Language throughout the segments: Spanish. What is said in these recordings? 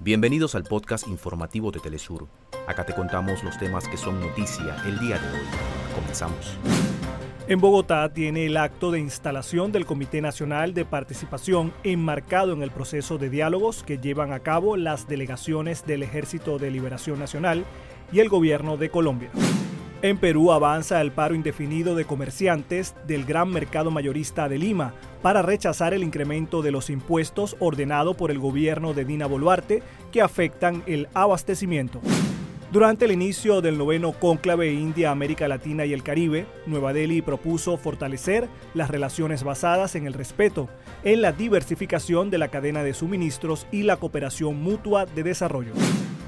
Bienvenidos al podcast informativo de Telesur. Acá te contamos los temas que son noticia el día de hoy. Comenzamos. En Bogotá tiene el acto de instalación del Comité Nacional de Participación enmarcado en el proceso de diálogos que llevan a cabo las delegaciones del Ejército de Liberación Nacional y el Gobierno de Colombia. En Perú avanza el paro indefinido de comerciantes del gran mercado mayorista de Lima para rechazar el incremento de los impuestos ordenado por el gobierno de Dina Boluarte que afectan el abastecimiento. Durante el inicio del noveno cónclave India, América Latina y el Caribe, Nueva Delhi propuso fortalecer las relaciones basadas en el respeto, en la diversificación de la cadena de suministros y la cooperación mutua de desarrollo.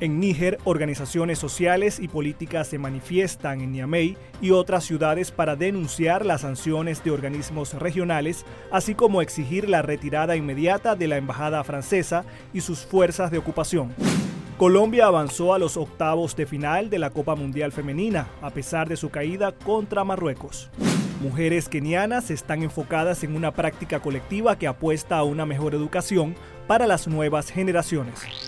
En Níger, organizaciones sociales y políticas se manifiestan en Niamey y otras ciudades para denunciar las sanciones de organismos regionales, así como exigir la retirada inmediata de la embajada francesa y sus fuerzas de ocupación. Colombia avanzó a los octavos de final de la Copa Mundial Femenina, a pesar de su caída contra Marruecos. Mujeres kenianas están enfocadas en una práctica colectiva que apuesta a una mejor educación para las nuevas generaciones.